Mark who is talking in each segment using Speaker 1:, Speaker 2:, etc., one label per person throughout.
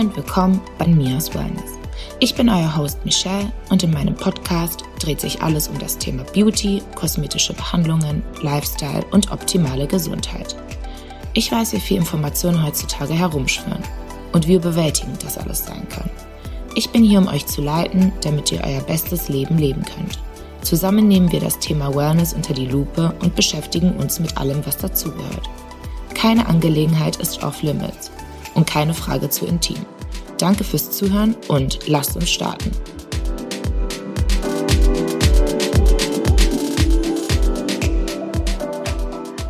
Speaker 1: Und willkommen bei Mias Wellness. Ich bin euer Host Michelle und in meinem Podcast dreht sich alles um das Thema Beauty, kosmetische Behandlungen, Lifestyle und optimale Gesundheit. Ich weiß, wie viel Informationen heutzutage herumschwirren und wie überwältigend das alles sein kann. Ich bin hier, um euch zu leiten, damit ihr euer bestes Leben leben könnt. Zusammen nehmen wir das Thema Wellness unter die Lupe und beschäftigen uns mit allem, was dazugehört. Keine Angelegenheit ist off-limits und keine Frage zu intim. Danke fürs Zuhören und lasst uns starten.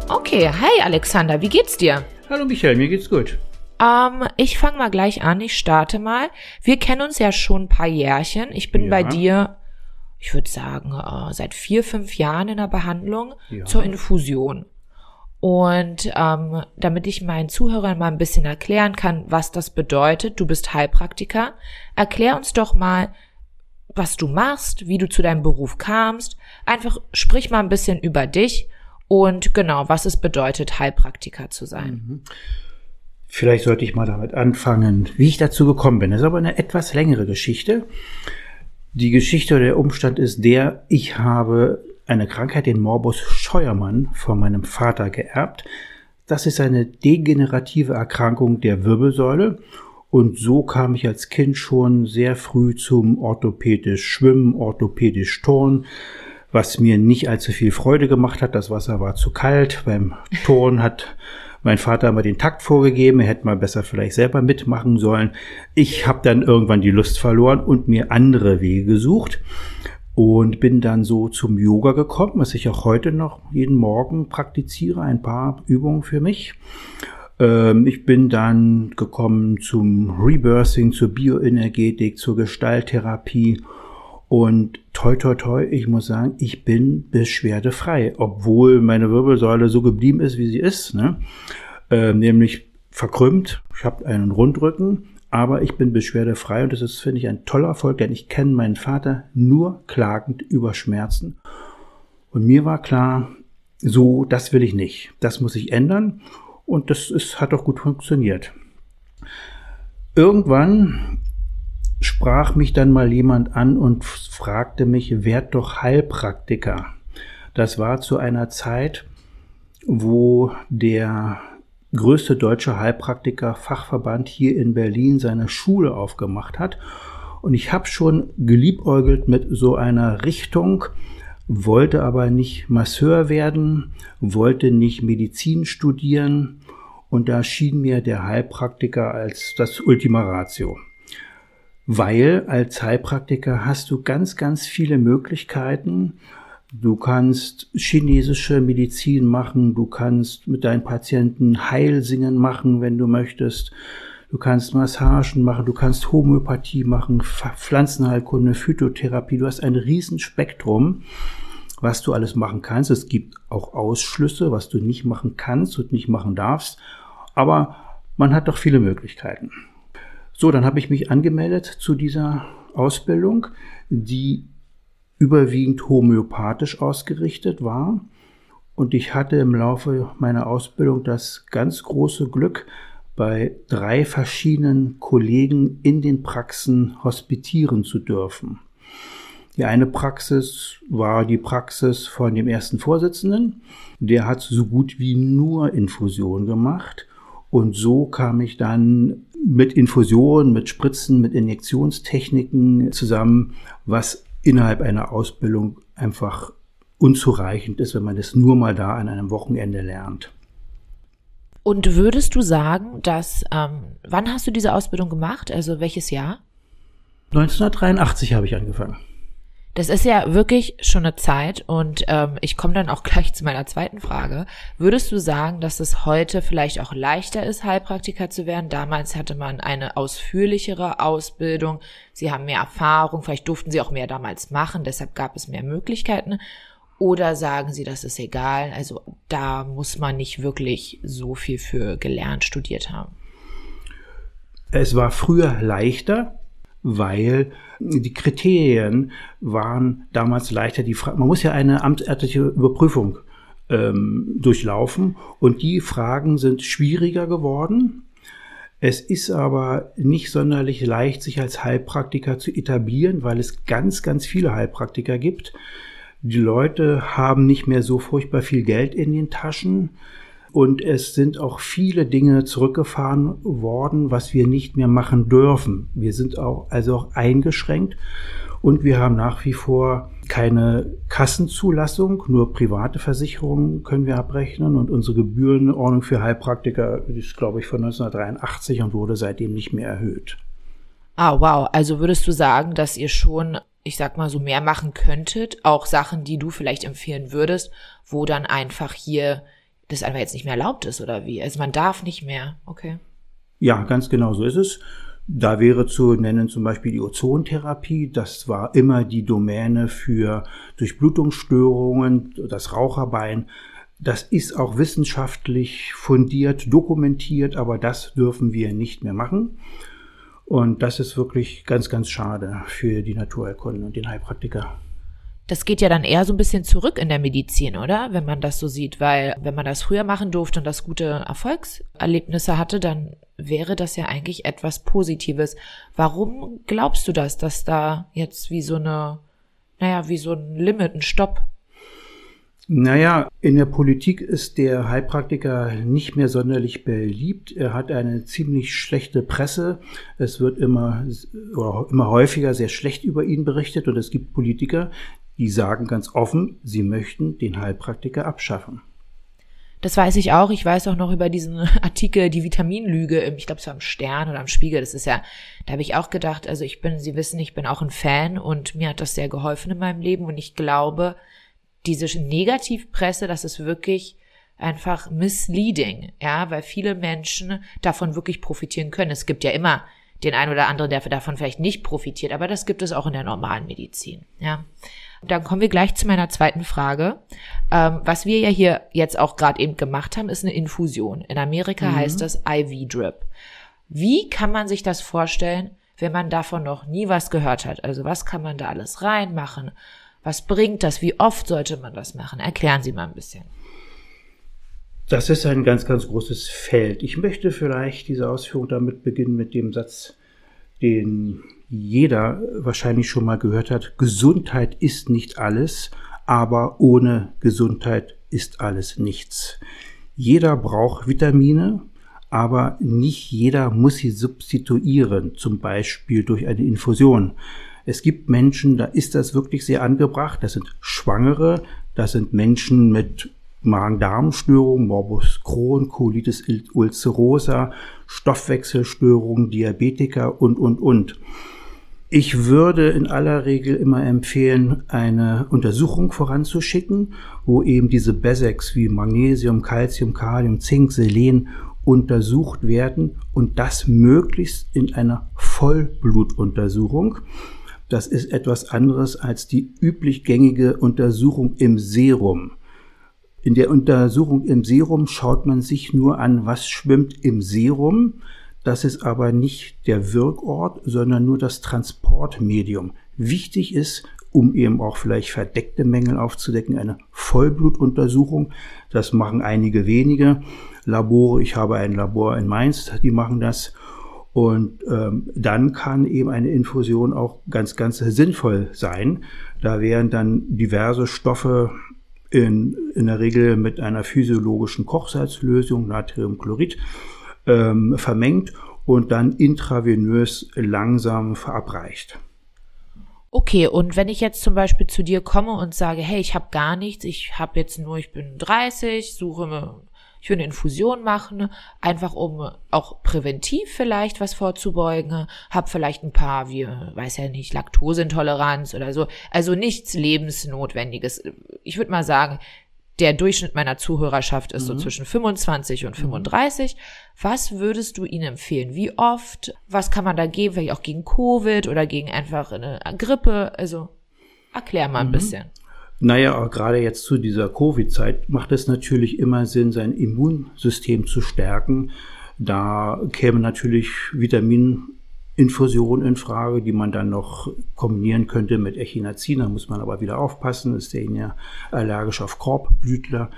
Speaker 1: Okay, hi Alexander, wie geht's dir?
Speaker 2: Hallo Michael, mir geht's gut.
Speaker 1: Ähm, ich fange mal gleich an, ich starte mal. Wir kennen uns ja schon ein paar Jährchen. Ich bin ja. bei dir, ich würde sagen, äh, seit vier, fünf Jahren in der Behandlung ja. zur Infusion. Und ähm, damit ich meinen Zuhörern mal ein bisschen erklären kann, was das bedeutet, du bist Heilpraktiker, erklär uns doch mal, was du machst, wie du zu deinem Beruf kamst. Einfach sprich mal ein bisschen über dich und genau, was es bedeutet, Heilpraktiker zu sein. Mhm.
Speaker 2: Vielleicht sollte ich mal damit anfangen, wie ich dazu gekommen bin. Das ist aber eine etwas längere Geschichte. Die Geschichte oder der Umstand ist der, ich habe eine Krankheit, den Morbus Scheuermann, von meinem Vater geerbt. Das ist eine degenerative Erkrankung der Wirbelsäule. Und so kam ich als Kind schon sehr früh zum orthopädisch Schwimmen, orthopädisch Turnen, was mir nicht allzu viel Freude gemacht hat. Das Wasser war zu kalt. Beim Turnen hat mein Vater mir den Takt vorgegeben, er hätte mal besser vielleicht selber mitmachen sollen. Ich habe dann irgendwann die Lust verloren und mir andere Wege gesucht und bin dann so zum Yoga gekommen, was ich auch heute noch jeden Morgen praktiziere, ein paar Übungen für mich. Ähm, ich bin dann gekommen zum Rebirthing, zur Bioenergetik, zur Gestalttherapie und toi toi toi, ich muss sagen, ich bin beschwerdefrei, obwohl meine Wirbelsäule so geblieben ist, wie sie ist, ne? Ähm, nämlich verkrümmt. Ich habe einen Rundrücken, aber ich bin beschwerdefrei und das ist, finde ich, ein toller Erfolg, denn ich kenne meinen Vater nur klagend über Schmerzen. Und mir war klar, so, das will ich nicht. Das muss ich ändern. Und das ist, hat auch gut funktioniert. Irgendwann sprach mich dann mal jemand an und fragte mich, werd doch Heilpraktiker. Das war zu einer Zeit, wo der größte deutsche Heilpraktiker-Fachverband hier in Berlin seine Schule aufgemacht hat. Und ich habe schon geliebäugelt mit so einer Richtung, wollte aber nicht Masseur werden, wollte nicht Medizin studieren. Und da schien mir der Heilpraktiker als das Ultima Ratio. Weil als Heilpraktiker hast du ganz, ganz viele Möglichkeiten, Du kannst chinesische Medizin machen, du kannst mit deinen Patienten Heilsingen machen, wenn du möchtest. Du kannst Massagen machen, du kannst Homöopathie machen, Pflanzenheilkunde, Phytotherapie. Du hast ein Riesenspektrum, was du alles machen kannst. Es gibt auch Ausschlüsse, was du nicht machen kannst und nicht machen darfst. Aber man hat doch viele Möglichkeiten. So, dann habe ich mich angemeldet zu dieser Ausbildung, die überwiegend homöopathisch ausgerichtet war. Und ich hatte im Laufe meiner Ausbildung das ganz große Glück, bei drei verschiedenen Kollegen in den Praxen hospitieren zu dürfen. Die eine Praxis war die Praxis von dem ersten Vorsitzenden. Der hat so gut wie nur Infusion gemacht. Und so kam ich dann mit Infusion, mit Spritzen, mit Injektionstechniken zusammen, was innerhalb einer Ausbildung einfach unzureichend ist, wenn man es nur mal da an einem Wochenende lernt.
Speaker 1: Und würdest du sagen, dass, ähm, wann hast du diese Ausbildung gemacht? Also welches Jahr?
Speaker 2: 1983 habe ich angefangen.
Speaker 1: Das ist ja wirklich schon eine Zeit und ähm, ich komme dann auch gleich zu meiner zweiten Frage. Würdest du sagen, dass es heute vielleicht auch leichter ist, Heilpraktiker zu werden? Damals hatte man eine ausführlichere Ausbildung, sie haben mehr Erfahrung, vielleicht durften sie auch mehr damals machen, deshalb gab es mehr Möglichkeiten. Oder sagen Sie, das ist egal, also da muss man nicht wirklich so viel für gelernt, studiert haben?
Speaker 2: Es war früher leichter, weil die Kriterien waren damals leichter. Die Fra man muss ja eine amtsärztliche Überprüfung ähm, durchlaufen und die Fragen sind schwieriger geworden. Es ist aber nicht sonderlich leicht, sich als Heilpraktiker zu etablieren, weil es ganz, ganz viele Heilpraktiker gibt. Die Leute haben nicht mehr so furchtbar viel Geld in den Taschen. Und es sind auch viele Dinge zurückgefahren worden, was wir nicht mehr machen dürfen. Wir sind auch also auch eingeschränkt und wir haben nach wie vor keine Kassenzulassung, nur private Versicherungen können wir abrechnen und unsere Gebührenordnung für Heilpraktiker ist, glaube ich, von 1983 und wurde seitdem nicht mehr erhöht.
Speaker 1: Ah, wow. Also würdest du sagen, dass ihr schon, ich sag mal, so mehr machen könntet, auch Sachen, die du vielleicht empfehlen würdest, wo dann einfach hier das einfach jetzt nicht mehr erlaubt ist oder wie? Also man darf nicht mehr. Okay.
Speaker 2: Ja, ganz genau so ist es. Da wäre zu nennen zum Beispiel die Ozontherapie. Das war immer die Domäne für Durchblutungsstörungen, das Raucherbein. Das ist auch wissenschaftlich fundiert, dokumentiert, aber das dürfen wir nicht mehr machen. Und das ist wirklich ganz, ganz schade für die Naturerkunden und den Heilpraktiker.
Speaker 1: Das geht ja dann eher so ein bisschen zurück in der Medizin, oder? Wenn man das so sieht, weil wenn man das früher machen durfte und das gute Erfolgserlebnisse hatte, dann wäre das ja eigentlich etwas Positives. Warum glaubst du das, dass da jetzt wie so eine, naja, wie so ein Limit, ein Stopp
Speaker 2: naja, in der Politik ist der Heilpraktiker nicht mehr sonderlich beliebt. Er hat eine ziemlich schlechte Presse. Es wird immer, oder immer häufiger sehr schlecht über ihn berichtet und es gibt Politiker, die sagen ganz offen, sie möchten den Heilpraktiker abschaffen.
Speaker 1: Das weiß ich auch. Ich weiß auch noch über diesen Artikel, die Vitaminlüge, ich glaube es war am Stern oder am Spiegel. Das ist ja, da habe ich auch gedacht, also ich bin, Sie wissen, ich bin auch ein Fan und mir hat das sehr geholfen in meinem Leben und ich glaube, diese Negativpresse, das ist wirklich einfach misleading, ja, weil viele Menschen davon wirklich profitieren können. Es gibt ja immer den einen oder anderen, der davon vielleicht nicht profitiert, aber das gibt es auch in der normalen Medizin, ja. Dann kommen wir gleich zu meiner zweiten Frage. Ähm, was wir ja hier jetzt auch gerade eben gemacht haben, ist eine Infusion. In Amerika mhm. heißt das IV-Drip. Wie kann man sich das vorstellen, wenn man davon noch nie was gehört hat? Also was kann man da alles reinmachen? Was bringt das? Wie oft sollte man das machen? Erklären Sie mal ein bisschen.
Speaker 2: Das ist ein ganz, ganz großes Feld. Ich möchte vielleicht diese Ausführung damit beginnen mit dem Satz, den jeder wahrscheinlich schon mal gehört hat, Gesundheit ist nicht alles, aber ohne Gesundheit ist alles nichts. Jeder braucht Vitamine, aber nicht jeder muss sie substituieren, zum Beispiel durch eine Infusion. Es gibt Menschen, da ist das wirklich sehr angebracht. Das sind Schwangere, das sind Menschen mit Magen-Darm-Störungen, Morbus Crohn, Colitis ulcerosa, Stoffwechselstörungen, Diabetiker und, und, und. Ich würde in aller Regel immer empfehlen, eine Untersuchung voranzuschicken, wo eben diese Basics wie Magnesium, Calcium, Kalium, Zink, Selen untersucht werden und das möglichst in einer Vollblutuntersuchung. Das ist etwas anderes als die üblich gängige Untersuchung im Serum. In der Untersuchung im Serum schaut man sich nur an, was schwimmt im Serum. Das ist aber nicht der Wirkort, sondern nur das Transportmedium. Wichtig ist, um eben auch vielleicht verdeckte Mängel aufzudecken, eine Vollblutuntersuchung. Das machen einige wenige Labore. Ich habe ein Labor in Mainz, die machen das. Und ähm, dann kann eben eine Infusion auch ganz, ganz sinnvoll sein. Da wären dann diverse Stoffe in, in der Regel mit einer physiologischen Kochsalzlösung, Natriumchlorid, ähm, vermengt und dann intravenös langsam verabreicht.
Speaker 1: Okay, und wenn ich jetzt zum Beispiel zu dir komme und sage, hey, ich habe gar nichts, ich habe jetzt nur, ich bin 30, suche ich will eine Infusion machen, einfach um auch präventiv vielleicht was vorzubeugen, hab vielleicht ein paar, wie, weiß ja nicht, Laktoseintoleranz oder so, also nichts lebensnotwendiges. Ich würde mal sagen, der Durchschnitt meiner Zuhörerschaft ist mhm. so zwischen 25 und 35. Mhm. Was würdest du ihnen empfehlen? Wie oft? Was kann man da geben? Vielleicht auch gegen Covid oder gegen einfach eine Grippe? Also erklär mal ein mhm. bisschen.
Speaker 2: Naja, gerade jetzt zu dieser Covid-Zeit macht es natürlich immer Sinn, sein Immunsystem zu stärken. Da käme natürlich Vitamininfusion in Frage, die man dann noch kombinieren könnte mit Echinazin. Da muss man aber wieder aufpassen, ist der ja allergisch auf Korbblütler.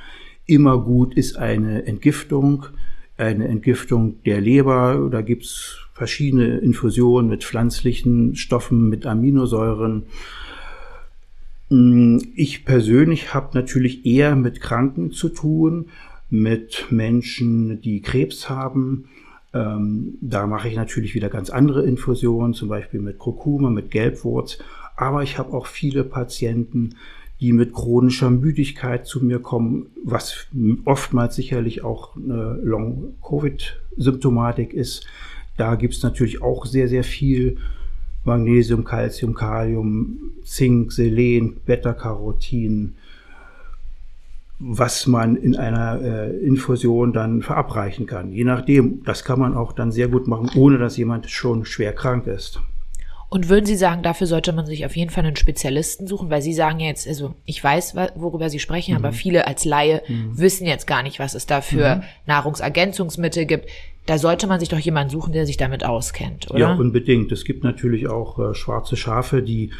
Speaker 2: Immer gut ist eine Entgiftung, eine Entgiftung der Leber, da gibt's verschiedene Infusionen mit pflanzlichen Stoffen, mit Aminosäuren. Mm, ich persönlich habe natürlich eher mit Kranken zu tun, mit Menschen, die Krebs haben. Ähm, da mache ich natürlich wieder ganz andere Infusionen, zum Beispiel mit Kurkuma, mit Gelbwurz. Aber ich habe auch viele Patienten, die mit chronischer Müdigkeit zu mir kommen, was oftmals sicherlich auch eine Long-Covid-Symptomatik ist. Da gibt es natürlich auch sehr, sehr viel Magnesium, Calcium, Kalium, Zink, Selen, Beta-Carotin, was man in einer äh, Infusion dann verabreichen kann. Je nachdem, das kann man auch dann sehr gut machen, ohne dass jemand schon schwer krank ist.
Speaker 1: Und würden Sie sagen, dafür sollte man sich auf jeden Fall einen Spezialisten suchen, weil Sie sagen jetzt, also ich weiß, worüber Sie sprechen, mhm. aber viele als Laie mhm. wissen jetzt gar nicht, was es da für mhm. Nahrungsergänzungsmittel gibt. Da sollte man sich doch jemanden suchen, der sich damit auskennt, oder?
Speaker 2: Ja, unbedingt. Es gibt natürlich auch äh, schwarze Schafe, die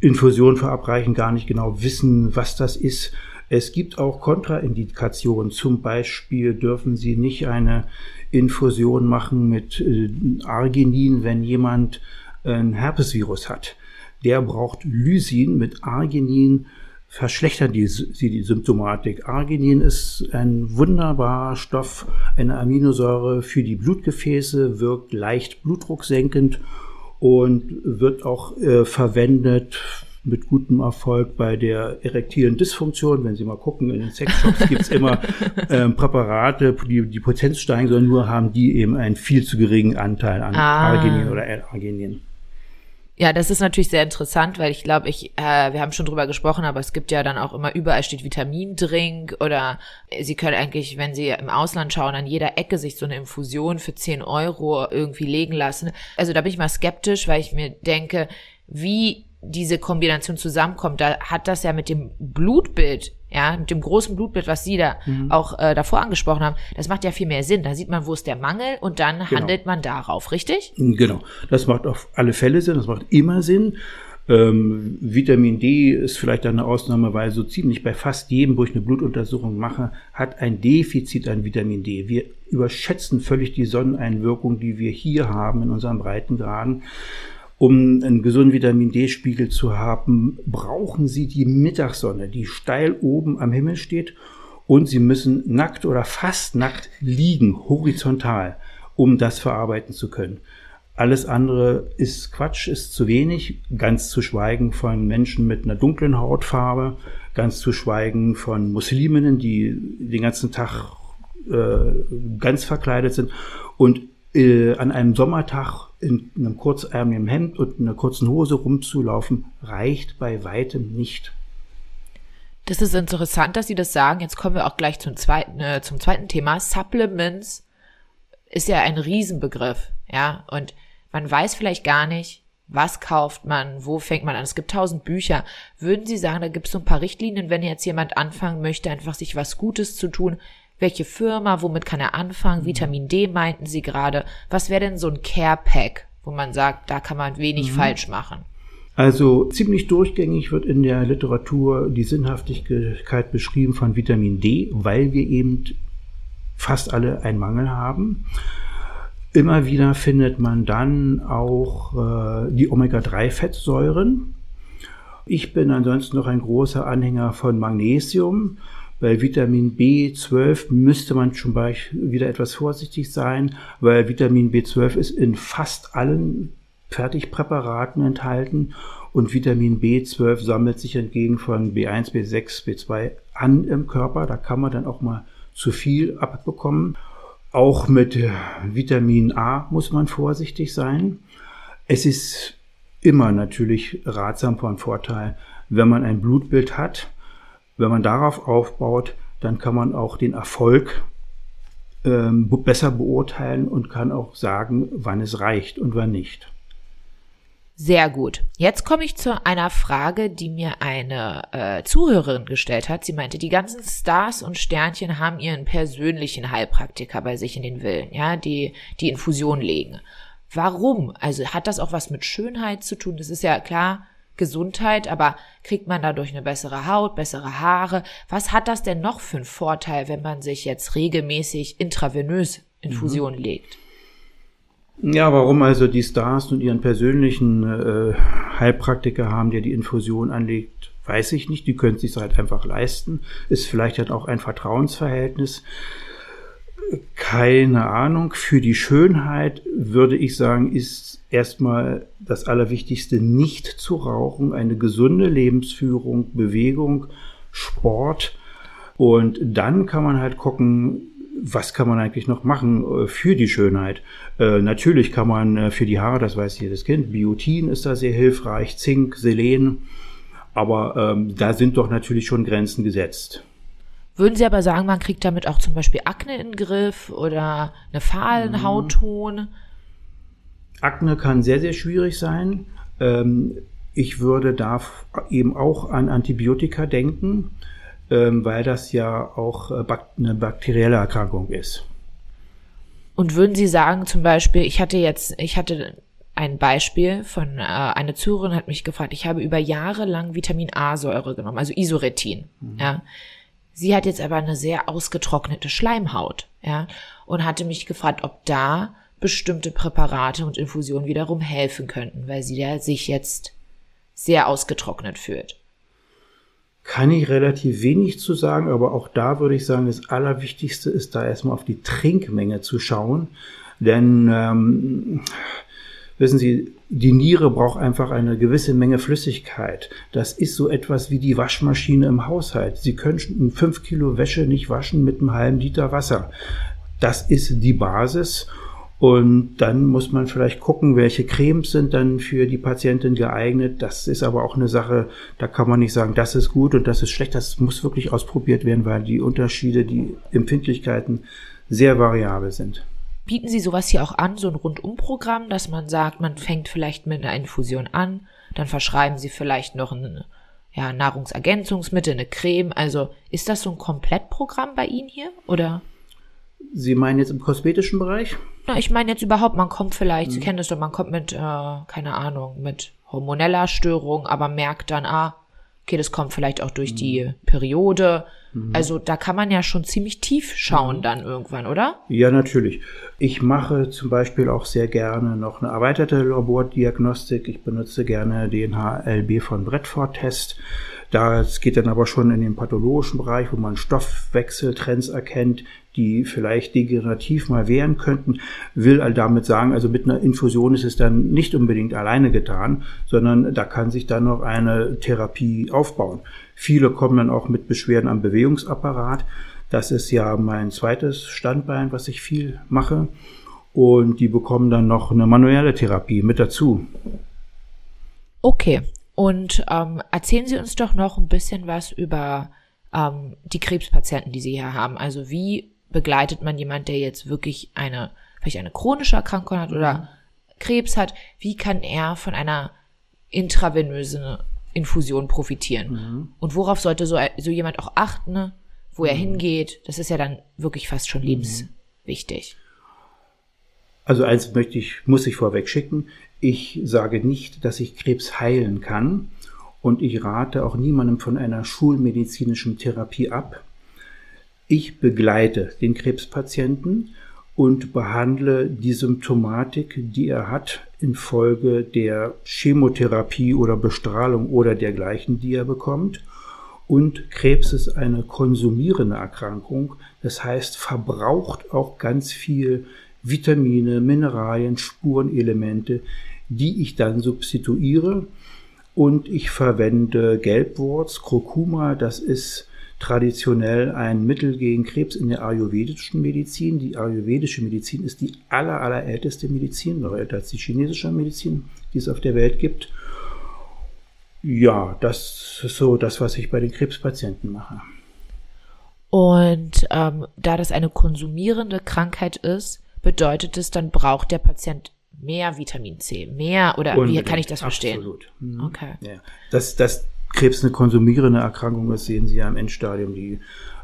Speaker 2: Infusion verabreichen, gar nicht genau wissen, was das ist. Es gibt auch Kontraindikationen. Zum Beispiel dürfen Sie nicht eine Infusion machen mit äh, Arginin, wenn jemand ein Herpesvirus hat, der braucht Lysin mit Arginin, verschlechtern die, sie die Symptomatik. Arginin ist ein wunderbarer Stoff, eine Aminosäure für die Blutgefäße, wirkt leicht blutdrucksenkend und wird auch äh, verwendet mit gutem Erfolg bei der erektilen Dysfunktion. Wenn Sie mal gucken, in den Sexshops gibt's immer ähm, Präparate, die die Potenz steigen sollen, nur haben die eben einen viel zu geringen Anteil an ah. Arginin oder Arginin.
Speaker 1: Ja, das ist natürlich sehr interessant, weil ich glaube, ich, äh, wir haben schon drüber gesprochen, aber es gibt ja dann auch immer überall steht Vitamindrink oder Sie können eigentlich, wenn Sie im Ausland schauen, an jeder Ecke sich so eine Infusion für 10 Euro irgendwie legen lassen. Also da bin ich mal skeptisch, weil ich mir denke, wie diese Kombination zusammenkommt, da hat das ja mit dem Blutbild, ja, mit dem großen Blutbild, was Sie da mhm. auch äh, davor angesprochen haben, das macht ja viel mehr Sinn. Da sieht man, wo ist der Mangel und dann genau. handelt man darauf, richtig?
Speaker 2: Genau, das macht auf alle Fälle Sinn, das macht immer Sinn. Ähm, Vitamin D ist vielleicht eine Ausnahme, weil so ziemlich bei fast jedem, wo ich eine Blutuntersuchung mache, hat ein Defizit an Vitamin D. Wir überschätzen völlig die Sonneneinwirkung, die wir hier haben in unseren Breitengraden. Um einen gesunden Vitamin D-Spiegel zu haben, brauchen Sie die Mittagssonne, die steil oben am Himmel steht. Und Sie müssen nackt oder fast nackt liegen, horizontal, um das verarbeiten zu können. Alles andere ist Quatsch, ist zu wenig, ganz zu schweigen von Menschen mit einer dunklen Hautfarbe, ganz zu schweigen von Musliminnen, die den ganzen Tag äh, ganz verkleidet sind. Und äh, an einem Sommertag in einem kurzärmeligen Hemd und einer kurzen Hose rumzulaufen, reicht bei weitem nicht.
Speaker 1: Das ist interessant, dass Sie das sagen. Jetzt kommen wir auch gleich zum zweiten, äh, zum zweiten Thema. Supplements ist ja ein Riesenbegriff, ja, und man weiß vielleicht gar nicht, was kauft man, wo fängt man an. Es gibt tausend Bücher. Würden Sie sagen, da gibt es so ein paar Richtlinien, wenn jetzt jemand anfangen möchte, einfach sich was Gutes zu tun, welche Firma, womit kann er anfangen? Mhm. Vitamin D meinten Sie gerade. Was wäre denn so ein Care Pack, wo man sagt, da kann man wenig mhm. falsch machen?
Speaker 2: Also ziemlich durchgängig wird in der Literatur die Sinnhaftigkeit beschrieben von Vitamin D, weil wir eben fast alle einen Mangel haben. Immer wieder findet man dann auch äh, die Omega-3-Fettsäuren. Ich bin ansonsten noch ein großer Anhänger von Magnesium. Bei Vitamin B12 müsste man schon wieder etwas vorsichtig sein, weil Vitamin B12 ist in fast allen Fertigpräparaten enthalten und Vitamin B12 sammelt sich entgegen von B1, B6, B2 an im Körper. Da kann man dann auch mal zu viel abbekommen. Auch mit Vitamin A muss man vorsichtig sein. Es ist immer natürlich ratsam von Vorteil, wenn man ein Blutbild hat, wenn man darauf aufbaut, dann kann man auch den Erfolg ähm, besser beurteilen und kann auch sagen, wann es reicht und wann nicht.
Speaker 1: Sehr gut. Jetzt komme ich zu einer Frage, die mir eine äh, Zuhörerin gestellt hat. Sie meinte, die ganzen Stars und Sternchen haben ihren persönlichen Heilpraktiker bei sich in den Villen, ja, die die Infusion legen. Warum? Also hat das auch was mit Schönheit zu tun? Das ist ja klar, Gesundheit, aber kriegt man dadurch eine bessere Haut, bessere Haare? Was hat das denn noch für einen Vorteil, wenn man sich jetzt regelmäßig intravenös Infusion mhm. legt.
Speaker 2: Ja, warum also die Stars und ihren persönlichen äh, Heilpraktiker haben, der die Infusion anlegt, weiß ich nicht. Die können es sich halt einfach leisten. Ist vielleicht halt auch ein Vertrauensverhältnis. Keine Ahnung. Für die Schönheit würde ich sagen, ist erstmal das Allerwichtigste, nicht zu rauchen, eine gesunde Lebensführung, Bewegung, Sport. Und dann kann man halt gucken, was kann man eigentlich noch machen äh, für die Schönheit? Äh, natürlich kann man äh, für die Haare, das weiß jedes Kind, Biotin ist da sehr hilfreich, Zink, Selen, aber ähm, da sind doch natürlich schon Grenzen gesetzt.
Speaker 1: Würden Sie aber sagen, man kriegt damit auch zum Beispiel Akne in den Griff oder eine fahlen. Hautton?
Speaker 2: Akne kann sehr, sehr schwierig sein. Ähm, ich würde da eben auch an Antibiotika denken ähm, weil das ja auch äh, eine bakterielle Erkrankung ist.
Speaker 1: Und würden Sie sagen, zum Beispiel, ich hatte jetzt, ich hatte ein Beispiel von äh, eine Zuhörerin hat mich gefragt, ich habe über Jahre lang Vitamin A-Säure genommen, also Isoretin. Mhm. Ja. Sie hat jetzt aber eine sehr ausgetrocknete Schleimhaut, ja, und hatte mich gefragt, ob da bestimmte Präparate und Infusionen wiederum helfen könnten, weil sie da sich jetzt sehr ausgetrocknet fühlt
Speaker 2: kann ich relativ wenig zu sagen, aber auch da würde ich sagen, das Allerwichtigste ist da erstmal auf die Trinkmenge zu schauen. Denn ähm, wissen Sie, die Niere braucht einfach eine gewisse Menge Flüssigkeit. Das ist so etwas wie die Waschmaschine im Haushalt. Sie können fünf Kilo Wäsche nicht waschen mit einem halben Liter Wasser. Das ist die Basis. Und dann muss man vielleicht gucken, welche Cremes sind dann für die Patientin geeignet. Das ist aber auch eine Sache, da kann man nicht sagen, das ist gut und das ist schlecht. Das muss wirklich ausprobiert werden, weil die Unterschiede, die Empfindlichkeiten sehr variabel sind.
Speaker 1: Bieten Sie sowas hier auch an, so ein Rundumprogramm, dass man sagt, man fängt vielleicht mit einer Infusion an, dann verschreiben Sie vielleicht noch ein ja, Nahrungsergänzungsmittel, eine Creme. Also ist das so ein Komplettprogramm bei Ihnen hier oder?
Speaker 2: Sie meinen jetzt im kosmetischen Bereich?
Speaker 1: Na, ich meine jetzt überhaupt, man kommt vielleicht, mhm. Sie kennen das doch, man kommt mit, äh, keine Ahnung, mit hormoneller Störung, aber merkt dann, ah, okay, das kommt vielleicht auch durch mhm. die Periode. Mhm. Also da kann man ja schon ziemlich tief schauen mhm. dann irgendwann, oder?
Speaker 2: Ja, natürlich. Ich mache zum Beispiel auch sehr gerne noch eine erweiterte Labordiagnostik. Ich benutze gerne den HLB von Bradford-Test. Das geht dann aber schon in den pathologischen Bereich, wo man Stoffwechseltrends erkennt, die vielleicht degenerativ mal wären könnten, will all damit sagen, also mit einer Infusion ist es dann nicht unbedingt alleine getan, sondern da kann sich dann noch eine Therapie aufbauen. Viele kommen dann auch mit Beschwerden am Bewegungsapparat. Das ist ja mein zweites Standbein, was ich viel mache. Und die bekommen dann noch eine manuelle Therapie mit dazu.
Speaker 1: Okay, und ähm, erzählen Sie uns doch noch ein bisschen was über ähm, die Krebspatienten, die Sie hier haben. Also wie begleitet man jemand, der jetzt wirklich eine, vielleicht eine chronische Erkrankung hat oder mhm. Krebs hat? Wie kann er von einer intravenösen Infusion profitieren? Mhm. Und worauf sollte so, so jemand auch achten, wo er mhm. hingeht? Das ist ja dann wirklich fast schon mhm. lebenswichtig.
Speaker 2: Also eins möchte ich, muss ich vorweg schicken. Ich sage nicht, dass ich Krebs heilen kann und ich rate auch niemandem von einer schulmedizinischen Therapie ab. Ich begleite den Krebspatienten und behandle die Symptomatik, die er hat infolge der Chemotherapie oder Bestrahlung oder dergleichen, die er bekommt. Und Krebs ist eine konsumierende Erkrankung, das heißt verbraucht auch ganz viel Vitamine, Mineralien, Spurenelemente, die ich dann substituiere. Und ich verwende Gelbwurz, Kurkuma, das ist traditionell ein Mittel gegen Krebs in der ayurvedischen Medizin. Die ayurvedische Medizin ist die aller, allerälteste Medizin, noch älter als die chinesische Medizin, die es auf der Welt gibt. Ja, das ist so das, was ich bei den Krebspatienten mache.
Speaker 1: Und ähm, da das eine konsumierende Krankheit ist, bedeutet es, dann braucht der Patient mehr Vitamin C, mehr oder Unbedingt, wie kann ich das verstehen?
Speaker 2: Absolut. Mhm. Okay. Ja. Dass, dass Krebs eine konsumierende Erkrankung ist, sehen Sie ja im Endstadium. Die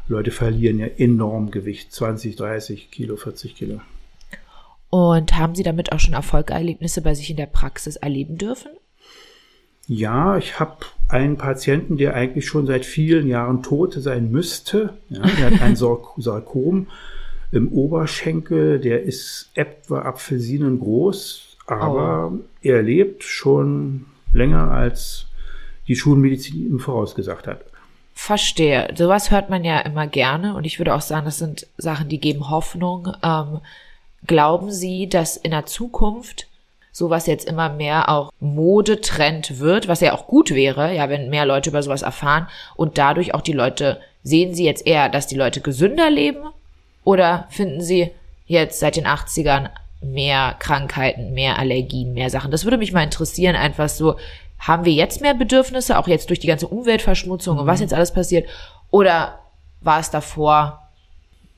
Speaker 2: Leute verlieren ja enorm Gewicht, 20, 30 Kilo, 40 Kilo.
Speaker 1: Und haben Sie damit auch schon Erfolgserlebnisse bei sich in der Praxis erleben dürfen?
Speaker 2: Ja, ich habe einen Patienten, der eigentlich schon seit vielen Jahren tot sein müsste. Ja, der hat ein Sarkom im Oberschenkel, der ist etwa Apfelsinen groß, aber oh. er lebt schon länger als die Schulmedizin ihm vorausgesagt hat.
Speaker 1: Verstehe. Sowas hört man ja immer gerne und ich würde auch sagen, das sind Sachen, die geben Hoffnung. Ähm, glauben Sie, dass in der Zukunft sowas jetzt immer mehr auch Modetrend wird, was ja auch gut wäre, ja, wenn mehr Leute über sowas erfahren und dadurch auch die Leute, sehen Sie jetzt eher, dass die Leute gesünder leben oder finden Sie jetzt seit den 80ern mehr Krankheiten, mehr Allergien, mehr Sachen? Das würde mich mal interessieren, einfach so, haben wir jetzt mehr Bedürfnisse, auch jetzt durch die ganze Umweltverschmutzung und was mhm. jetzt alles passiert? Oder war es davor,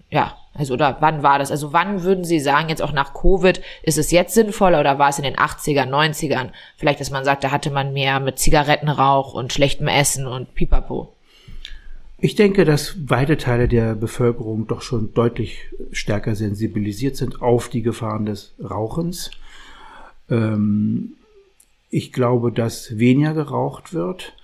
Speaker 1: ja, also oder wann war das? Also wann würden Sie sagen, jetzt auch nach Covid, ist es jetzt sinnvoller oder war es in den 80ern, 90ern? Vielleicht, dass man sagt, da hatte man mehr mit Zigarettenrauch und schlechtem Essen und Pipapo.
Speaker 2: Ich denke, dass weite Teile der Bevölkerung doch schon deutlich stärker sensibilisiert sind auf die Gefahren des Rauchens. Ähm, ich glaube, dass weniger geraucht wird.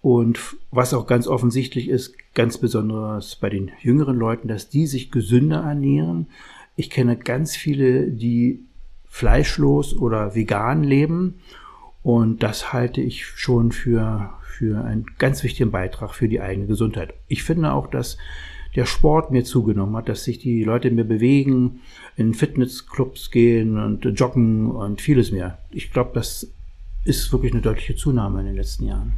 Speaker 2: Und was auch ganz offensichtlich ist, ganz besonders bei den jüngeren Leuten, dass die sich gesünder ernähren. Ich kenne ganz viele, die fleischlos oder vegan leben. Und das halte ich schon für, für einen ganz wichtigen Beitrag für die eigene Gesundheit. Ich finde auch, dass der Sport mir zugenommen hat, dass sich die Leute mehr bewegen, in Fitnessclubs gehen und joggen und vieles mehr. Ich glaube, das ist wirklich eine deutliche Zunahme in den letzten Jahren.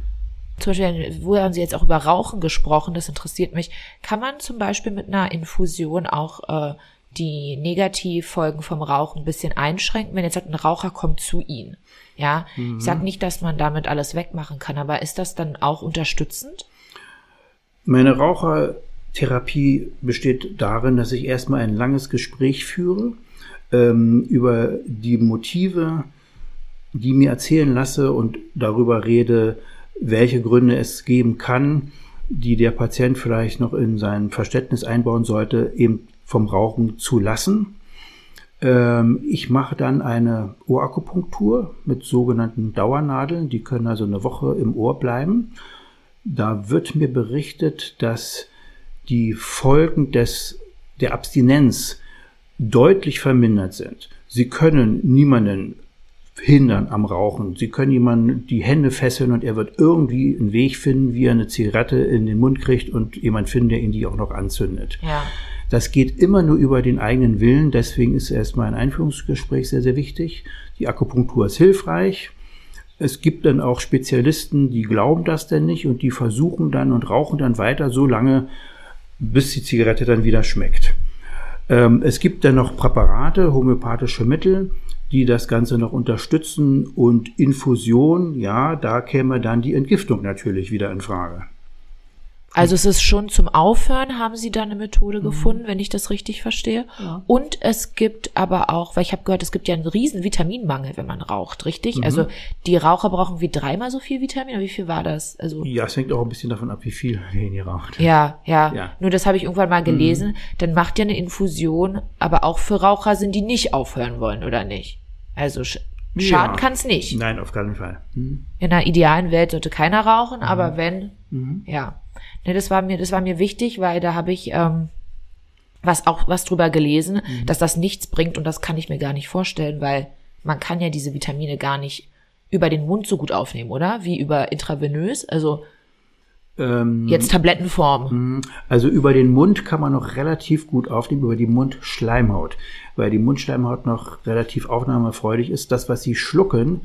Speaker 1: Zum Beispiel, wo haben Sie jetzt auch über Rauchen gesprochen? Das interessiert mich. Kann man zum Beispiel mit einer Infusion auch äh, die Negativfolgen vom Rauchen ein bisschen einschränken, wenn jetzt sagt, ein Raucher kommt zu Ihnen? Ja, mhm. ich sage nicht, dass man damit alles wegmachen kann, aber ist das dann auch unterstützend?
Speaker 2: Meine Rauchertherapie besteht darin, dass ich erstmal ein langes Gespräch führe ähm, über die Motive, die mir erzählen lasse und darüber rede, welche Gründe es geben kann, die der Patient vielleicht noch in sein Verständnis einbauen sollte, eben vom Rauchen zu lassen. Ähm, ich mache dann eine Ohrakupunktur mit sogenannten Dauernadeln, die können also eine Woche im Ohr bleiben. Da wird mir berichtet, dass die Folgen des, der Abstinenz deutlich vermindert sind. Sie können niemanden hindern am Rauchen. Sie können jemanden die Hände fesseln und er wird irgendwie einen Weg finden, wie er eine Zigarette in den Mund kriegt und jemand finden, der ihn die auch noch anzündet. Ja. Das geht immer nur über den eigenen Willen. Deswegen ist erstmal ein Einführungsgespräch sehr, sehr wichtig. Die Akupunktur ist hilfreich. Es gibt dann auch Spezialisten, die glauben das denn nicht und die versuchen dann und rauchen dann weiter so lange, bis die Zigarette dann wieder schmeckt. Ähm, es gibt dann noch Präparate, homöopathische Mittel, die das Ganze noch unterstützen und Infusion, ja, da käme dann die Entgiftung natürlich wieder in Frage.
Speaker 1: Also es ist schon zum Aufhören, haben Sie da eine Methode mhm. gefunden, wenn ich das richtig verstehe. Ja. Und es gibt aber auch, weil ich habe gehört, es gibt ja einen riesen Vitaminmangel, wenn man raucht, richtig? Mhm. Also die Raucher brauchen wie dreimal so viel Vitamin, wie viel war das? Also
Speaker 2: Ja, es hängt auch ein bisschen davon ab, wie viel ihr raucht.
Speaker 1: Ja, ja, ja. Nur das habe ich irgendwann mal gelesen. Mhm. Dann macht ja eine Infusion, aber auch für Raucher sind, die nicht aufhören wollen, oder nicht? Also sch schaden ja. kann es nicht.
Speaker 2: Nein, auf keinen Fall.
Speaker 1: Mhm. In einer idealen Welt sollte keiner rauchen, aber mhm. wenn, mhm. ja. Ne, das war mir, das war mir wichtig, weil da habe ich ähm, was auch was drüber gelesen, mhm. dass das nichts bringt und das kann ich mir gar nicht vorstellen, weil man kann ja diese Vitamine gar nicht über den Mund so gut aufnehmen, oder? Wie über intravenös. Also ähm, jetzt Tablettenform.
Speaker 2: Mhm. Also über den Mund kann man noch relativ gut aufnehmen, über die Mundschleimhaut, weil die Mundschleimhaut noch relativ aufnahmefreudig ist. Das, was sie schlucken,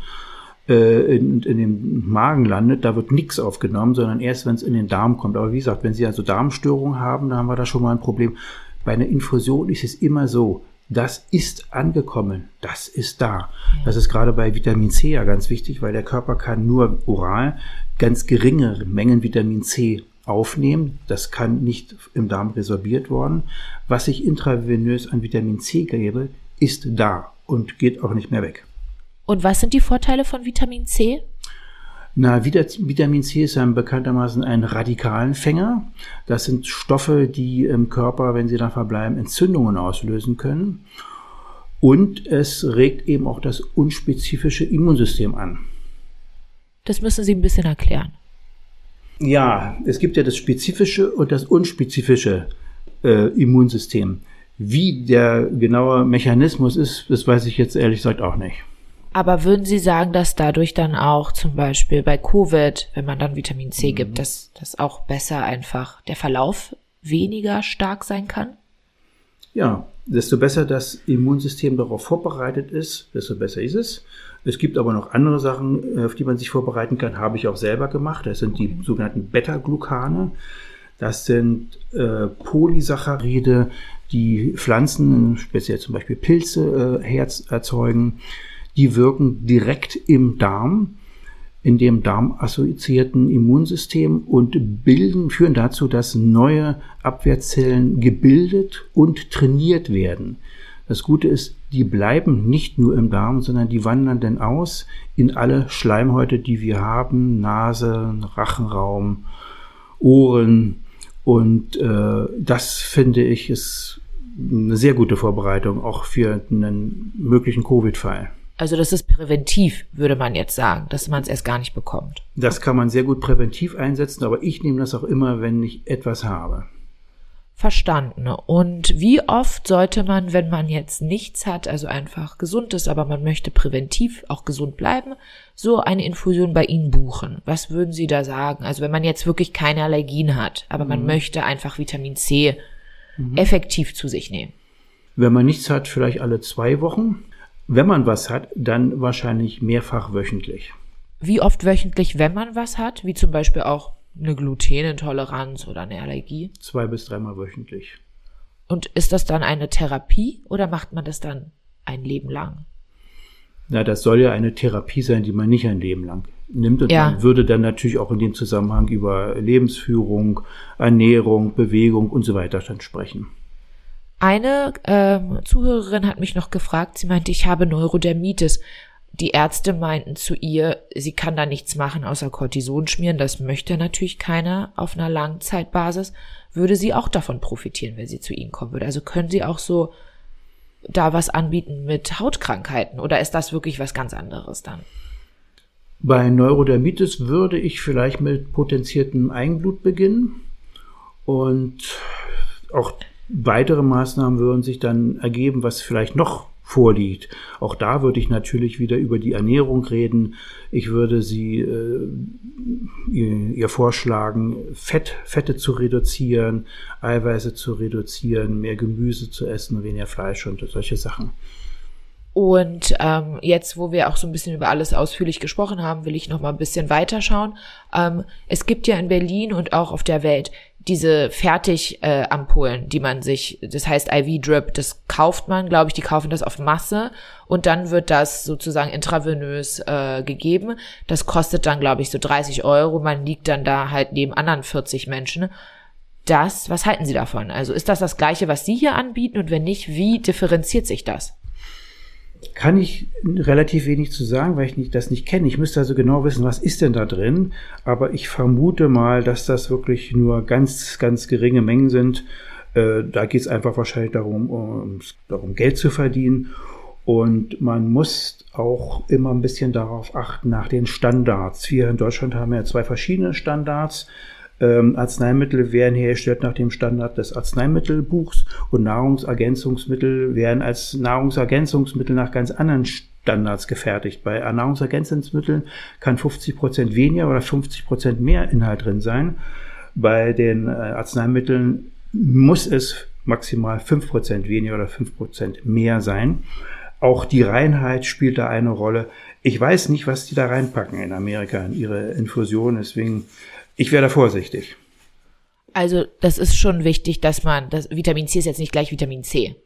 Speaker 2: äh, in, in dem Magen landet, da wird nichts aufgenommen, sondern erst, wenn es in den Darm kommt. Aber wie gesagt, wenn Sie also Darmstörungen haben, dann haben wir da schon mal ein Problem. Bei einer Infusion ist es immer so, das ist angekommen, das ist da. Das ist gerade bei Vitamin C ja ganz wichtig, weil der Körper kann nur oral ganz geringe Mengen Vitamin C aufnehmen. Das kann nicht im Darm resorbiert worden. Was ich intravenös an Vitamin C gebe, ist da und geht auch nicht mehr weg.
Speaker 1: Und was sind die Vorteile von Vitamin C?
Speaker 2: Na, Vitamin C ist ein bekanntermaßen ein Radikalenfänger. Das sind Stoffe, die im Körper, wenn sie da verbleiben, Entzündungen auslösen können. Und es regt eben auch das unspezifische Immunsystem an.
Speaker 1: Das müssen Sie ein bisschen erklären.
Speaker 2: Ja, es gibt ja das spezifische und das unspezifische äh, Immunsystem. Wie der genaue Mechanismus ist, das weiß ich jetzt ehrlich gesagt auch nicht.
Speaker 1: Aber würden Sie sagen, dass dadurch dann auch zum Beispiel bei Covid, wenn man dann Vitamin C mhm. gibt, dass das auch besser einfach der Verlauf weniger stark sein kann?
Speaker 2: Ja, desto besser das Immunsystem darauf vorbereitet ist, desto besser ist es. Es gibt aber noch andere Sachen, auf die man sich vorbereiten kann, habe ich auch selber gemacht. Das sind die sogenannten Beta-Glucane. Das sind äh, Polysaccharide, die Pflanzen, speziell zum Beispiel Pilze, äh, Herz erzeugen. Die wirken direkt im Darm, in dem darmassoziierten Immunsystem und bilden, führen dazu, dass neue Abwehrzellen gebildet und trainiert werden. Das Gute ist, die bleiben nicht nur im Darm, sondern die wandern dann aus in alle Schleimhäute, die wir haben, Nase, Rachenraum, Ohren. Und äh, das finde ich ist eine sehr gute Vorbereitung auch für einen möglichen Covid-Fall.
Speaker 1: Also das ist präventiv, würde man jetzt sagen, dass man es erst gar nicht bekommt.
Speaker 2: Das kann man sehr gut präventiv einsetzen, aber ich nehme das auch immer, wenn ich etwas habe.
Speaker 1: Verstanden. Und wie oft sollte man, wenn man jetzt nichts hat, also einfach gesund ist, aber man möchte präventiv auch gesund bleiben, so eine Infusion bei Ihnen buchen? Was würden Sie da sagen? Also wenn man jetzt wirklich keine Allergien hat, aber man mhm. möchte einfach Vitamin C mhm. effektiv zu sich nehmen.
Speaker 2: Wenn man nichts hat, vielleicht alle zwei Wochen. Wenn man was hat, dann wahrscheinlich mehrfach wöchentlich.
Speaker 1: Wie oft wöchentlich, wenn man was hat? Wie zum Beispiel auch eine Glutenintoleranz oder eine Allergie?
Speaker 2: Zwei bis dreimal wöchentlich.
Speaker 1: Und ist das dann eine Therapie oder macht man das dann ein Leben lang?
Speaker 2: Na, das soll ja eine Therapie sein, die man nicht ein Leben lang nimmt. Und ja. man würde dann natürlich auch in dem Zusammenhang über Lebensführung, Ernährung, Bewegung und so weiter dann sprechen.
Speaker 1: Eine ähm, Zuhörerin hat mich noch gefragt, sie meinte, ich habe Neurodermitis. Die Ärzte meinten zu ihr, sie kann da nichts machen außer Cortison schmieren. Das möchte natürlich keiner auf einer Langzeitbasis. Würde sie auch davon profitieren, wenn sie zu ihnen kommen würde? Also können sie auch so da was anbieten mit Hautkrankheiten oder ist das wirklich was ganz anderes dann?
Speaker 2: Bei Neurodermitis würde ich vielleicht mit potenziertem Eigenblut beginnen und auch Weitere Maßnahmen würden sich dann ergeben, was vielleicht noch vorliegt. Auch da würde ich natürlich wieder über die Ernährung reden. Ich würde sie äh, ihr, vorschlagen, Fett, Fette zu reduzieren, Eiweiße zu reduzieren, mehr Gemüse zu essen, weniger Fleisch und solche Sachen.
Speaker 1: Und ähm, jetzt, wo wir auch so ein bisschen über alles ausführlich gesprochen haben, will ich noch mal ein bisschen weiterschauen. Ähm, es gibt ja in Berlin und auch auf der Welt diese Fertig-Ampullen, äh, die man sich, das heißt IV-Drip, das kauft man, glaube ich, die kaufen das auf Masse und dann wird das sozusagen intravenös äh, gegeben. Das kostet dann, glaube ich, so 30 Euro. Man liegt dann da halt neben anderen 40 Menschen. Das, was halten Sie davon? Also ist das das Gleiche, was Sie hier anbieten und wenn nicht, wie differenziert sich das?
Speaker 2: Kann ich relativ wenig zu sagen, weil ich nicht, das nicht kenne. Ich müsste also genau wissen, was ist denn da drin. Aber ich vermute mal, dass das wirklich nur ganz, ganz geringe Mengen sind. Äh, da geht es einfach wahrscheinlich darum, um, darum, Geld zu verdienen. Und man muss auch immer ein bisschen darauf achten, nach den Standards. Wir in Deutschland haben ja zwei verschiedene Standards. Ähm, Arzneimittel werden hergestellt nach dem Standard des Arzneimittelbuchs und Nahrungsergänzungsmittel werden als Nahrungsergänzungsmittel nach ganz anderen Standards gefertigt. Bei Nahrungsergänzungsmitteln kann 50 Prozent weniger oder 50 Prozent mehr Inhalt drin sein. Bei den äh, Arzneimitteln muss es maximal 5 Prozent weniger oder 5 Prozent mehr sein. Auch die Reinheit spielt da eine Rolle. Ich weiß nicht, was die da reinpacken in Amerika in ihre Infusion, deswegen ich wäre da vorsichtig.
Speaker 1: Also, das ist schon wichtig, dass man, das Vitamin C ist jetzt nicht gleich Vitamin C.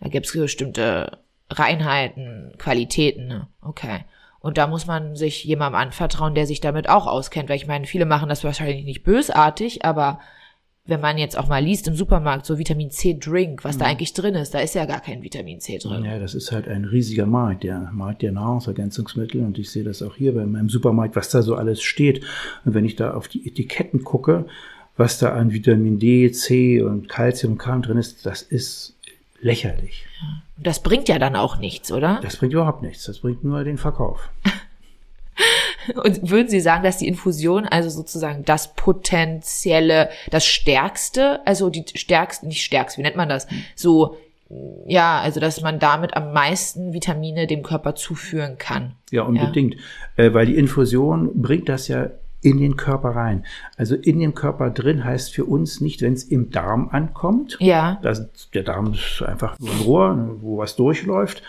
Speaker 1: Da gibt es bestimmte Reinheiten, Qualitäten, ne? Okay. Und da muss man sich jemandem anvertrauen, der sich damit auch auskennt, weil ich meine, viele machen das wahrscheinlich nicht bösartig, aber wenn man jetzt auch mal liest im Supermarkt, so Vitamin C Drink, was mhm. da eigentlich drin ist, da ist ja gar kein Vitamin C drin.
Speaker 2: Ja, das ist halt ein riesiger Markt, der Markt der Nahrungsergänzungsmittel und ich sehe das auch hier bei meinem Supermarkt, was da so alles steht. Und wenn ich da auf die Etiketten gucke, was da an Vitamin D, C und Calcium und Kalium drin ist, das ist lächerlich.
Speaker 1: Das bringt ja dann auch nichts, oder?
Speaker 2: Das bringt überhaupt nichts. Das bringt nur den Verkauf.
Speaker 1: Und würden Sie sagen, dass die Infusion also sozusagen das potenzielle, das stärkste, also die stärkste, nicht stärkste, wie nennt man das? So, ja, also dass man damit am meisten Vitamine dem Körper zuführen kann.
Speaker 2: Ja, unbedingt. Ja. Äh, weil die Infusion bringt das ja in den Körper rein. Also in den Körper drin heißt für uns nicht, wenn es im Darm ankommt.
Speaker 1: Ja.
Speaker 2: Das, der Darm ist einfach nur ein Rohr, wo was durchläuft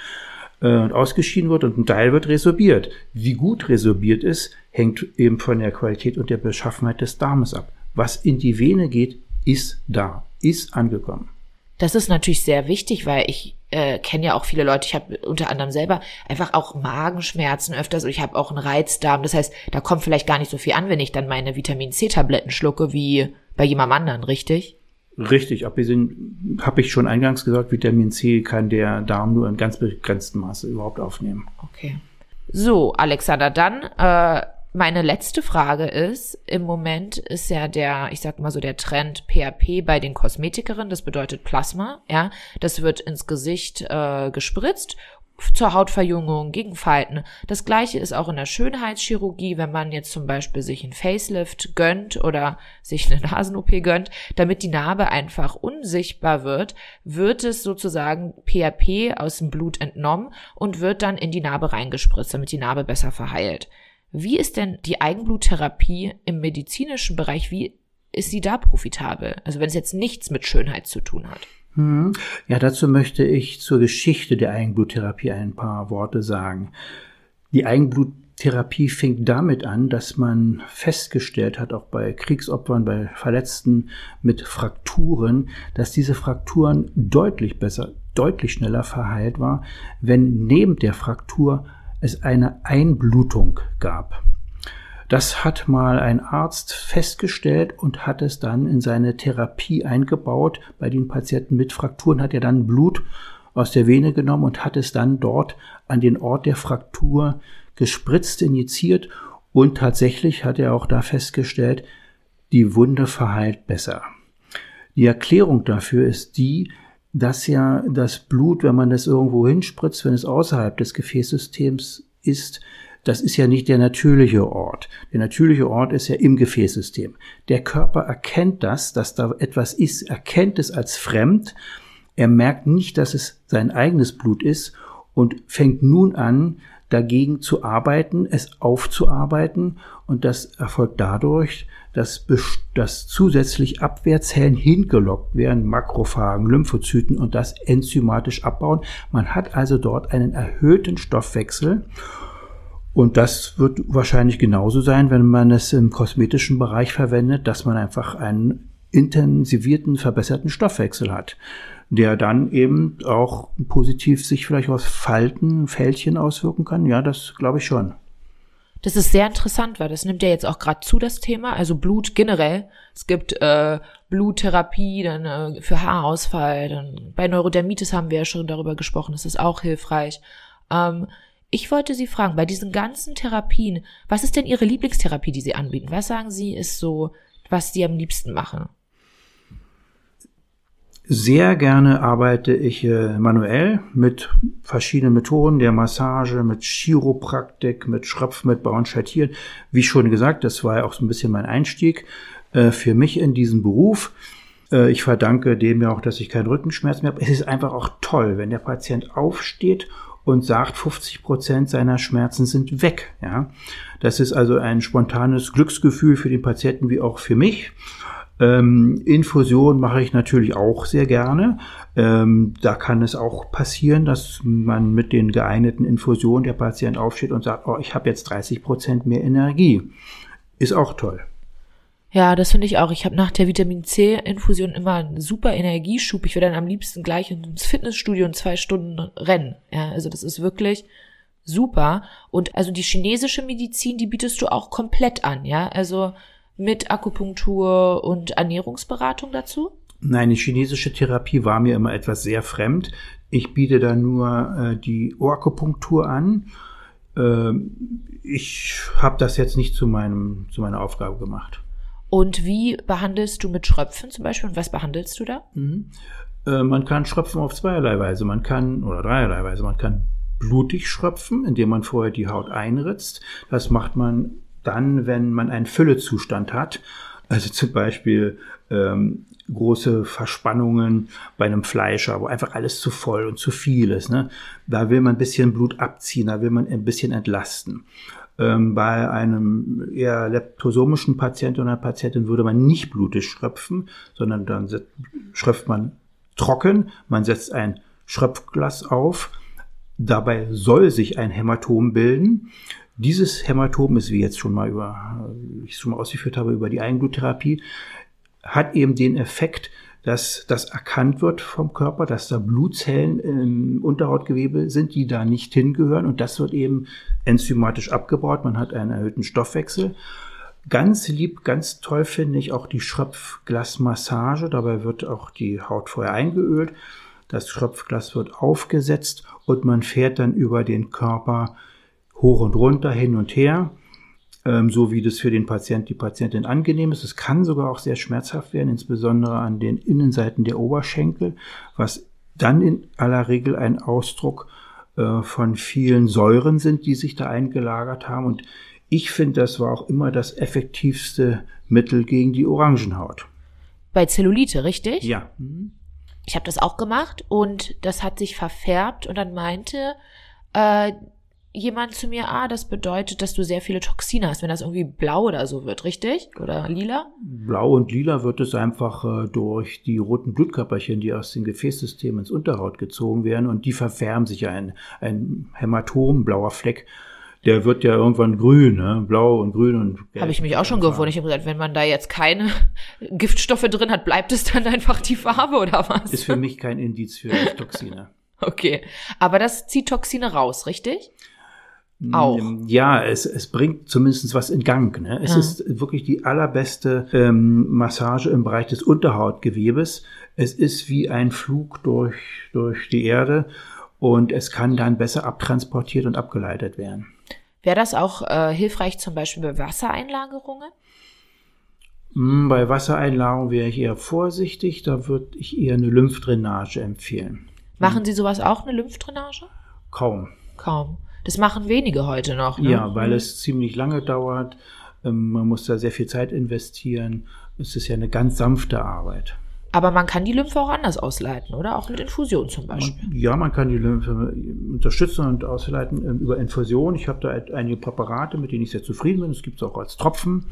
Speaker 2: äh, und ausgeschieden wird und ein Teil wird resorbiert. Wie gut resorbiert ist, hängt eben von der Qualität und der Beschaffenheit des Darmes ab. Was in die Vene geht, ist da, ist angekommen.
Speaker 1: Das ist natürlich sehr wichtig, weil ich äh, kenne ja auch viele Leute, ich habe unter anderem selber einfach auch Magenschmerzen öfters und ich habe auch einen Reizdarm. Das heißt, da kommt vielleicht gar nicht so viel an, wenn ich dann meine Vitamin C-Tabletten schlucke, wie bei jemandem anderen, richtig?
Speaker 2: Richtig, abgesehen habe ich schon eingangs gesagt, Vitamin C kann der Darm nur in ganz begrenztem Maße überhaupt aufnehmen.
Speaker 1: Okay. So, Alexander, dann äh, meine letzte Frage ist, im Moment ist ja der, ich sag mal so, der Trend PHP bei den Kosmetikerinnen, das bedeutet Plasma, ja, das wird ins Gesicht äh, gespritzt zur Hautverjüngung, gegen Falten. Das gleiche ist auch in der Schönheitschirurgie, wenn man jetzt zum Beispiel sich ein Facelift gönnt oder sich eine Nasen-OP gönnt, damit die Narbe einfach unsichtbar wird, wird es sozusagen PRP aus dem Blut entnommen und wird dann in die Narbe reingespritzt, damit die Narbe besser verheilt. Wie ist denn die Eigenbluttherapie im medizinischen Bereich? Wie ist sie da profitabel? Also wenn es jetzt nichts mit Schönheit zu tun hat.
Speaker 2: Hm. Ja, dazu möchte ich zur Geschichte der Eigenbluttherapie ein paar Worte sagen. Die Eigenbluttherapie fing damit an, dass man festgestellt hat, auch bei Kriegsopfern, bei Verletzten mit Frakturen, dass diese Frakturen deutlich besser, deutlich schneller verheilt war, wenn neben der Fraktur es eine Einblutung gab. Das hat mal ein Arzt festgestellt und hat es dann in seine Therapie eingebaut. Bei den Patienten mit Frakturen hat er dann Blut aus der Vene genommen und hat es dann dort an den Ort der Fraktur gespritzt, injiziert und tatsächlich hat er auch da festgestellt, die Wunde verheilt besser. Die Erklärung dafür ist die, dass ja das Blut, wenn man das irgendwo hinspritzt, wenn es außerhalb des Gefäßsystems ist, das ist ja nicht der natürliche Ort. Der natürliche Ort ist ja im Gefäßsystem. Der Körper erkennt das, dass da etwas ist, erkennt es als fremd. Er merkt nicht, dass es sein eigenes Blut ist und fängt nun an, dagegen zu arbeiten, es aufzuarbeiten. Und das erfolgt dadurch, dass, dass zusätzlich Abwehrzellen hingelockt werden, Makrophagen, Lymphozyten und das enzymatisch abbauen. Man hat also dort einen erhöhten Stoffwechsel. Und das wird wahrscheinlich genauso sein, wenn man es im kosmetischen Bereich verwendet, dass man einfach einen intensivierten, verbesserten Stoffwechsel hat, der dann eben auch positiv sich vielleicht auf Falten, Fältchen auswirken kann. Ja, das glaube ich schon.
Speaker 1: Das ist sehr interessant, weil das nimmt ja jetzt auch gerade zu, das Thema. Also Blut generell. Es gibt äh, Bluttherapie dann äh, für Haarausfall. Dann bei Neurodermitis haben wir ja schon darüber gesprochen. Das ist auch hilfreich. Ähm, ich wollte Sie fragen, bei diesen ganzen Therapien, was ist denn Ihre Lieblingstherapie, die Sie anbieten? Was sagen Sie, ist so, was Sie am liebsten machen?
Speaker 2: Sehr gerne arbeite ich äh, manuell mit verschiedenen Methoden der Massage, mit Chiropraktik, mit Schröpf, mit Bauenschattieren. Wie schon gesagt, das war ja auch so ein bisschen mein Einstieg äh, für mich in diesen Beruf. Äh, ich verdanke dem ja auch, dass ich keinen Rückenschmerz mehr habe. Es ist einfach auch toll, wenn der Patient aufsteht und sagt, 50 Prozent seiner Schmerzen sind weg. Ja, das ist also ein spontanes Glücksgefühl für den Patienten wie auch für mich. Ähm, Infusion mache ich natürlich auch sehr gerne. Ähm, da kann es auch passieren, dass man mit den geeigneten Infusionen der Patient aufsteht und sagt, oh, ich habe jetzt 30 Prozent mehr Energie. Ist auch toll.
Speaker 1: Ja, das finde ich auch. Ich habe nach der Vitamin C-Infusion immer einen super Energieschub. Ich würde dann am liebsten gleich ins Fitnessstudio in zwei Stunden rennen. Ja, also das ist wirklich super. Und also die chinesische Medizin, die bietest du auch komplett an, ja? Also mit Akupunktur und Ernährungsberatung dazu?
Speaker 2: Nein, die chinesische Therapie war mir immer etwas sehr fremd. Ich biete da nur äh, die Ohrkupunktur an. Äh, ich habe das jetzt nicht zu, meinem, zu meiner Aufgabe gemacht.
Speaker 1: Und wie behandelst du mit Schröpfen zum Beispiel und was behandelst du da?
Speaker 2: Mhm. Äh, man kann Schröpfen auf zweierlei Weise. Man kann, oder dreierlei Weise, man kann blutig schröpfen, indem man vorher die Haut einritzt. Das macht man dann, wenn man einen Füllezustand hat. Also zum Beispiel ähm, große Verspannungen bei einem Fleischer, wo einfach alles zu voll und zu viel ist. Ne? Da will man ein bisschen Blut abziehen, da will man ein bisschen entlasten. Ähm, bei einem eher leptosomischen Patienten oder Patientin würde man nicht blutig schröpfen, sondern dann schröpft man trocken, man setzt ein Schröpfglas auf, dabei soll sich ein Hämatom bilden. Dieses Hämatom ist, wie jetzt schon mal über, ich schon mal ausgeführt habe, über die Eigenbluttherapie, hat eben den Effekt, dass das erkannt wird vom Körper, dass da Blutzellen im Unterhautgewebe sind, die da nicht hingehören und das wird eben enzymatisch abgebaut. Man hat einen erhöhten Stoffwechsel. Ganz lieb, ganz toll finde ich auch die Schröpfglasmassage. Dabei wird auch die Haut vorher eingeölt. Das Schröpfglas wird aufgesetzt und man fährt dann über den Körper hoch und runter, hin und her ähm, so wie das für den Patient, die Patientin angenehm ist. Es kann sogar auch sehr schmerzhaft werden, insbesondere an den Innenseiten der Oberschenkel, was dann in aller Regel ein Ausdruck äh, von vielen Säuren sind, die sich da eingelagert haben. Und ich finde, das war auch immer das effektivste Mittel gegen die Orangenhaut.
Speaker 1: Bei Zellulite, richtig?
Speaker 2: Ja.
Speaker 1: Ich habe das auch gemacht und das hat sich verfärbt und dann meinte äh, jemand zu mir, ah, das bedeutet, dass du sehr viele Toxine hast, wenn das irgendwie blau oder so wird, richtig? Oder lila?
Speaker 2: Blau und lila wird es einfach äh, durch die roten Blutkörperchen, die aus dem Gefäßsystem ins Unterhaut gezogen werden und die verfärben sich ein, ein Hämatom, blauer Fleck. Der wird ja irgendwann grün, ne? blau und grün und
Speaker 1: gelb. Habe ich mich auch schon gewundert. Ich habe gesagt, wenn man da jetzt keine Giftstoffe drin hat, bleibt es dann einfach die Farbe oder was?
Speaker 2: Ist für mich kein Indiz für Toxine.
Speaker 1: okay, aber das zieht Toxine raus, richtig? Auch.
Speaker 2: Ja, es, es bringt zumindest was in Gang. Ne? Es ja. ist wirklich die allerbeste ähm, Massage im Bereich des Unterhautgewebes. Es ist wie ein Flug durch, durch die Erde und es kann dann besser abtransportiert und abgeleitet werden.
Speaker 1: Wäre das auch äh, hilfreich zum Beispiel bei Wassereinlagerungen?
Speaker 2: Hm, bei Wassereinlagerungen wäre ich eher vorsichtig. Da würde ich eher eine Lymphdrainage empfehlen.
Speaker 1: Machen Sie sowas auch, eine Lymphdrainage?
Speaker 2: Kaum.
Speaker 1: Kaum. Das machen wenige heute noch. Ne?
Speaker 2: Ja, weil es ziemlich lange dauert. Ähm, man muss da sehr viel Zeit investieren. Es ist ja eine ganz sanfte Arbeit.
Speaker 1: Aber man kann die Lymphe auch anders ausleiten, oder? Auch mit Infusion zum Beispiel.
Speaker 2: Ja, man kann die Lymphe unterstützen und ausleiten ähm, über Infusion. Ich habe da einige Präparate, mit denen ich sehr zufrieden bin. Es gibt es auch als Tropfen.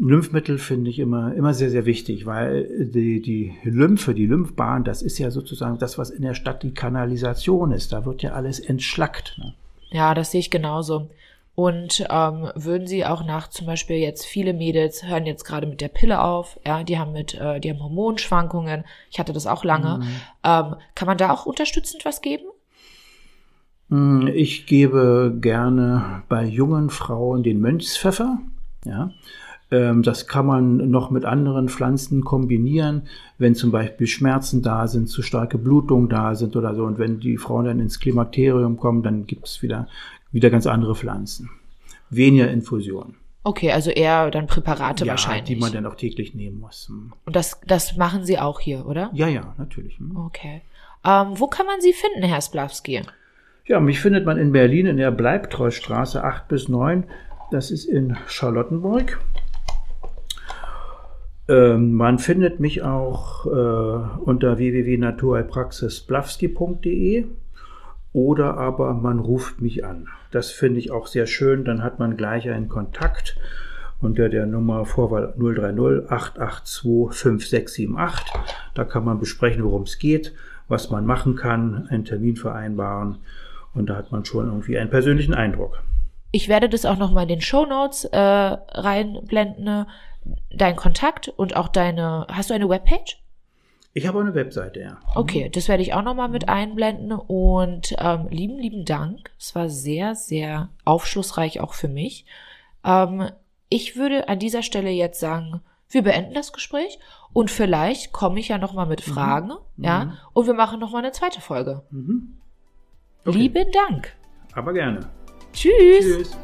Speaker 2: Lymphmittel finde ich immer, immer sehr, sehr wichtig, weil die, die Lymphe, die Lymphbahn, das ist ja sozusagen das, was in der Stadt die Kanalisation ist. Da wird ja alles entschlackt. Ne?
Speaker 1: Ja, das sehe ich genauso. Und ähm, würden Sie auch nach zum Beispiel jetzt viele Mädels hören jetzt gerade mit der Pille auf, ja, die haben mit, äh, die haben Hormonschwankungen. Ich hatte das auch lange. Mhm. Ähm, kann man da auch unterstützend was geben?
Speaker 2: Hm, ich gebe gerne bei jungen Frauen den Mönchspfeffer. Ja, das kann man noch mit anderen Pflanzen kombinieren, wenn zum Beispiel Schmerzen da sind, zu starke Blutungen da sind oder so. Und wenn die Frauen dann ins Klimakterium kommen, dann gibt es wieder, wieder ganz andere Pflanzen. Weniger Infusionen.
Speaker 1: Okay, also eher dann Präparate ja, wahrscheinlich.
Speaker 2: die man dann auch täglich nehmen muss. Hm.
Speaker 1: Und das, das machen Sie auch hier, oder?
Speaker 2: Ja, ja, natürlich. Hm.
Speaker 1: Okay. Ähm, wo kann man Sie finden, Herr Splavski?
Speaker 2: Ja, mich findet man in Berlin in der Bleibtreustraße 8 bis 9. Das ist in Charlottenburg. Ähm, man findet mich auch äh, unter www.naturheilpraxisblawski.de oder aber man ruft mich an. Das finde ich auch sehr schön. Dann hat man gleich einen Kontakt unter der Nummer Vorwahl 030 882 5678. Da kann man besprechen, worum es geht, was man machen kann, einen Termin vereinbaren und da hat man schon irgendwie einen persönlichen Eindruck.
Speaker 1: Ich werde das auch nochmal in den Show Notes äh, reinblenden dein Kontakt und auch deine, hast du eine Webpage?
Speaker 2: Ich habe eine Webseite, ja.
Speaker 1: Okay, das werde ich auch nochmal mit einblenden und ähm, lieben, lieben Dank. Es war sehr, sehr aufschlussreich auch für mich. Ähm, ich würde an dieser Stelle jetzt sagen, wir beenden das Gespräch und vielleicht komme ich ja nochmal mit mhm. Fragen, mhm. ja, und wir machen nochmal eine zweite Folge. Mhm. Okay. Lieben Dank.
Speaker 2: Aber gerne.
Speaker 1: Tschüss. Tschüss.